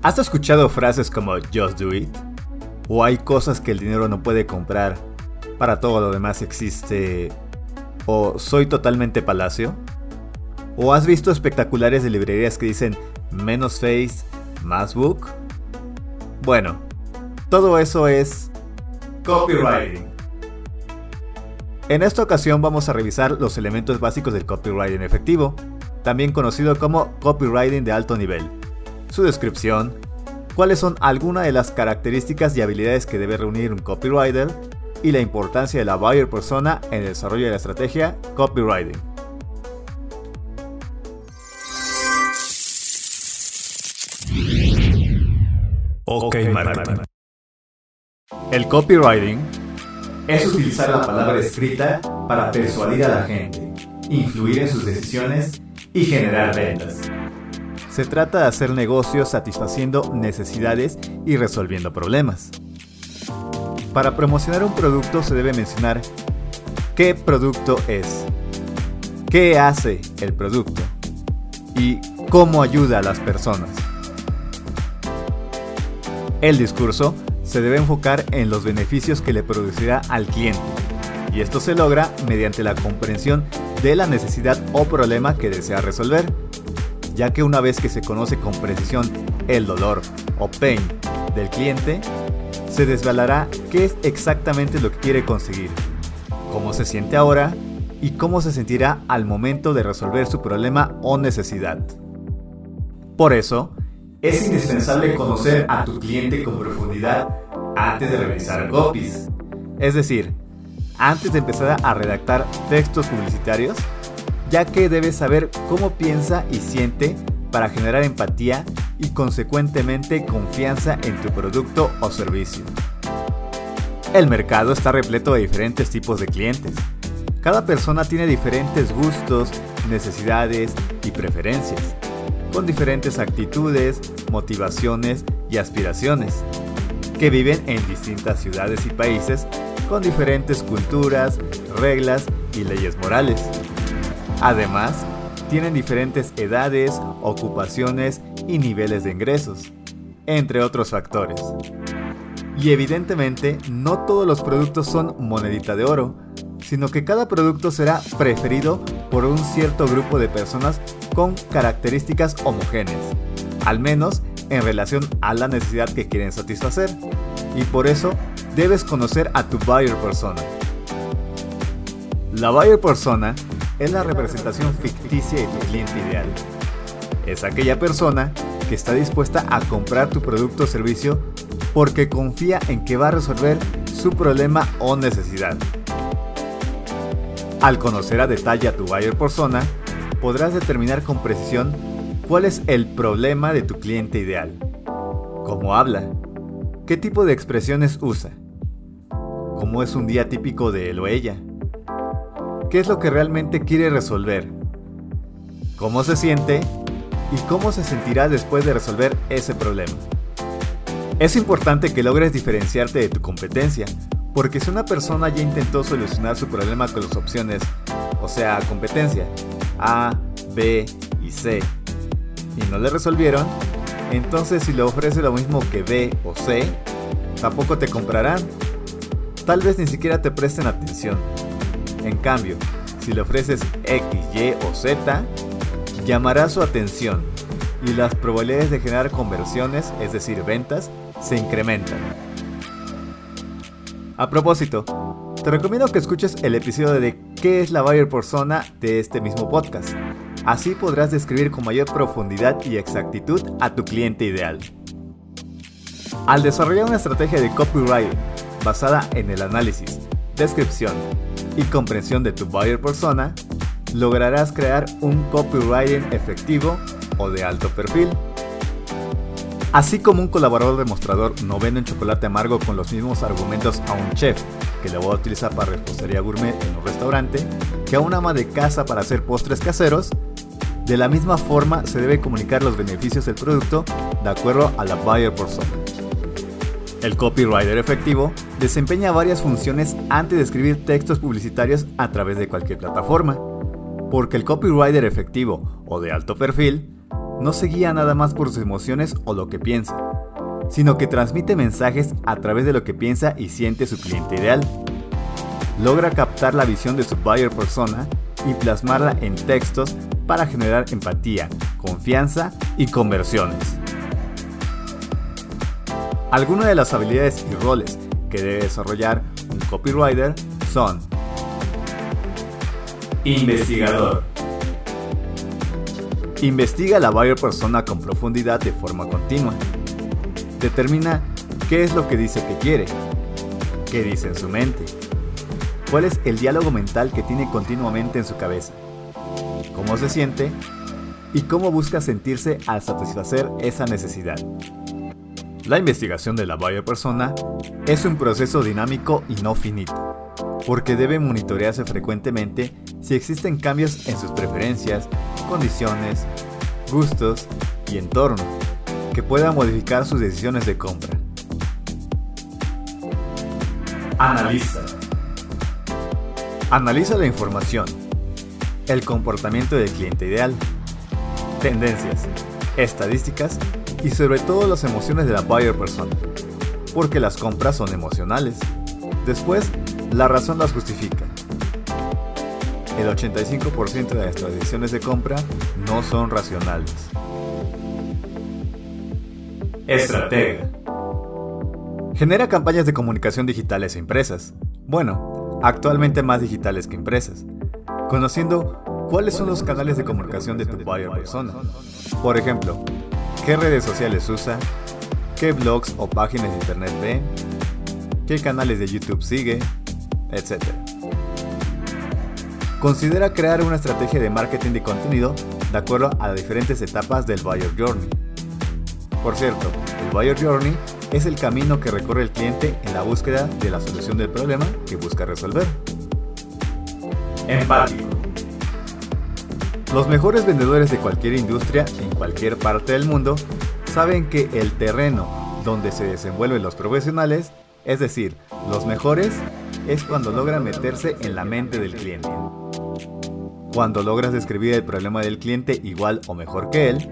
¿Has escuchado frases como just do it? ¿O hay cosas que el dinero no puede comprar? Para todo lo demás existe... ¿O soy totalmente palacio? ¿O has visto espectaculares de librerías que dicen menos face, más book? Bueno, todo eso es copywriting. En esta ocasión vamos a revisar los elementos básicos del copywriting efectivo, también conocido como copywriting de alto nivel, su descripción, cuáles son algunas de las características y habilidades que debe reunir un copywriter y la importancia de la buyer persona en el desarrollo de la estrategia copywriting. Ok, marketing. El copywriting es utilizar la palabra escrita para persuadir a la gente, influir en sus decisiones y generar ventas. Se trata de hacer negocios satisfaciendo necesidades y resolviendo problemas. Para promocionar un producto se debe mencionar qué producto es, qué hace el producto y cómo ayuda a las personas. El discurso se debe enfocar en los beneficios que le producirá al cliente, y esto se logra mediante la comprensión de la necesidad o problema que desea resolver, ya que una vez que se conoce con precisión el dolor o pain del cliente, se desvelará qué es exactamente lo que quiere conseguir, cómo se siente ahora y cómo se sentirá al momento de resolver su problema o necesidad. Por eso, es indispensable conocer a tu cliente con profundidad antes de realizar copies. Es decir, antes de empezar a redactar textos publicitarios, ya que debes saber cómo piensa y siente para generar empatía y consecuentemente confianza en tu producto o servicio. El mercado está repleto de diferentes tipos de clientes. Cada persona tiene diferentes gustos, necesidades y preferencias con diferentes actitudes, motivaciones y aspiraciones, que viven en distintas ciudades y países con diferentes culturas, reglas y leyes morales. Además, tienen diferentes edades, ocupaciones y niveles de ingresos, entre otros factores. Y evidentemente, no todos los productos son monedita de oro, sino que cada producto será preferido por un cierto grupo de personas con características homogéneas, al menos en relación a la necesidad que quieren satisfacer, y por eso debes conocer a tu buyer persona. La buyer persona es la representación ficticia de tu cliente ideal. Es aquella persona que está dispuesta a comprar tu producto o servicio porque confía en que va a resolver su problema o necesidad. Al conocer a detalle a tu buyer persona, podrás determinar con precisión cuál es el problema de tu cliente ideal. ¿Cómo habla? ¿Qué tipo de expresiones usa? ¿Cómo es un día típico de él o ella? ¿Qué es lo que realmente quiere resolver? ¿Cómo se siente? ¿Y cómo se sentirá después de resolver ese problema? Es importante que logres diferenciarte de tu competencia, porque si una persona ya intentó solucionar su problema con las opciones, o sea, competencia, A, B y C, y no le resolvieron, entonces si le ofrece lo mismo que B o C, tampoco te comprarán. Tal vez ni siquiera te presten atención. En cambio, si le ofreces X, Y o Z, llamará su atención y las probabilidades de generar conversiones, es decir, ventas, se incrementan. A propósito, te recomiendo que escuches el episodio de ¿Qué es la buyer persona? de este mismo podcast. Así podrás describir con mayor profundidad y exactitud a tu cliente ideal. Al desarrollar una estrategia de copywriting basada en el análisis, descripción y comprensión de tu buyer persona, lograrás crear un copywriting efectivo o de alto perfil Así como un colaborador demostrador no vende un chocolate amargo con los mismos argumentos a un chef que lo va a utilizar para repostería gourmet en un restaurante, que a una ama de casa para hacer postres caseros, de la misma forma se debe comunicar los beneficios del producto de acuerdo a la buyer persona. El copywriter efectivo desempeña varias funciones antes de escribir textos publicitarios a través de cualquier plataforma, porque el copywriter efectivo o de alto perfil no se guía nada más por sus emociones o lo que piensa, sino que transmite mensajes a través de lo que piensa y siente su cliente ideal. Logra captar la visión de su buyer persona y plasmarla en textos para generar empatía, confianza y conversiones. Algunas de las habilidades y roles que debe desarrollar un copywriter son Investigador. Investiga la buyer persona con profundidad de forma continua. Determina qué es lo que dice que quiere, qué dice en su mente, cuál es el diálogo mental que tiene continuamente en su cabeza, cómo se siente y cómo busca sentirse al satisfacer esa necesidad. La investigación de la buyer persona es un proceso dinámico y no finito, porque debe monitorearse frecuentemente si existen cambios en sus preferencias, condiciones, gustos y entorno que puedan modificar sus decisiones de compra. Analiza. Analiza la información, el comportamiento del cliente ideal, tendencias, estadísticas y sobre todo las emociones de la buyer persona, porque las compras son emocionales. Después, la razón las justifica. El 85% de nuestras decisiones de compra no son racionales. Estratega. Genera campañas de comunicación digitales e impresas. Bueno, actualmente más digitales que impresas. Conociendo cuáles son los canales de comunicación de tu buyer persona. Por ejemplo, qué redes sociales usa, qué blogs o páginas de internet ve, qué canales de YouTube sigue, etc. Considera crear una estrategia de marketing de contenido de acuerdo a las diferentes etapas del Buyer Journey. Por cierto, el Buyer Journey es el camino que recorre el cliente en la búsqueda de la solución del problema que busca resolver. Empático. Los mejores vendedores de cualquier industria en cualquier parte del mundo saben que el terreno donde se desenvuelven los profesionales, es decir, los mejores, es cuando logran meterse en la mente del cliente. Cuando logras describir el problema del cliente igual o mejor que él,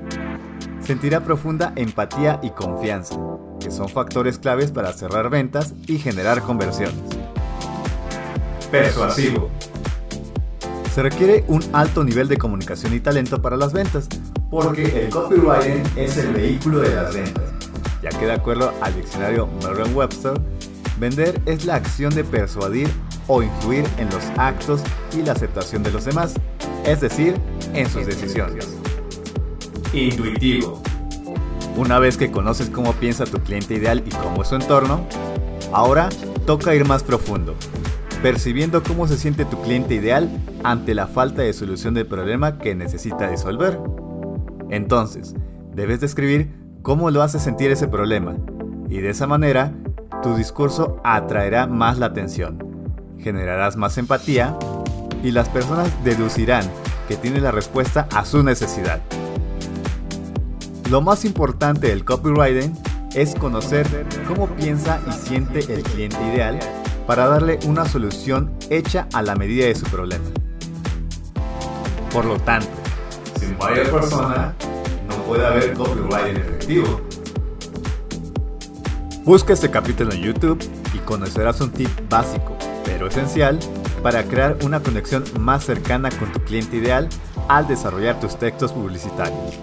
sentirá profunda empatía y confianza, que son factores claves para cerrar ventas y generar conversiones. Persuasivo. Se requiere un alto nivel de comunicación y talento para las ventas, porque el copywriting es el vehículo de las ventas, ya que de acuerdo al diccionario Merriam-Webster, vender es la acción de persuadir o influir en los actos y la aceptación de los demás, es decir, en sus decisiones. Intuitivo. Una vez que conoces cómo piensa tu cliente ideal y cómo es su entorno, ahora toca ir más profundo percibiendo cómo se siente tu cliente ideal ante la falta de solución del problema que necesita resolver. Entonces, debes describir cómo lo hace sentir ese problema, y de esa manera, tu discurso atraerá más la atención, generarás más empatía, y las personas deducirán que tiene la respuesta a su necesidad. Lo más importante del copywriting es conocer cómo piensa y siente el cliente ideal para darle una solución hecha a la medida de su problema. Por lo tanto, sin buyer persona, no puede haber copywriting efectivo. Busca este capítulo en YouTube y conocerás un tip básico, pero esencial, para crear una conexión más cercana con tu cliente ideal al desarrollar tus textos publicitarios.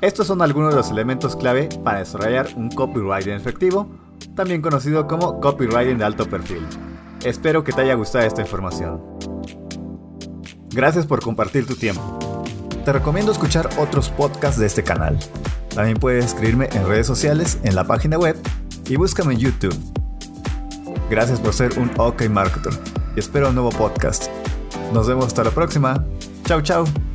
Estos son algunos de los elementos clave para desarrollar un copywriting efectivo también conocido como copywriting de alto perfil. Espero que te haya gustado esta información. Gracias por compartir tu tiempo. Te recomiendo escuchar otros podcasts de este canal. También puedes escribirme en redes sociales, en la página web y búscame en YouTube. Gracias por ser un OK Marketer y espero un nuevo podcast. Nos vemos hasta la próxima. Chao, chao.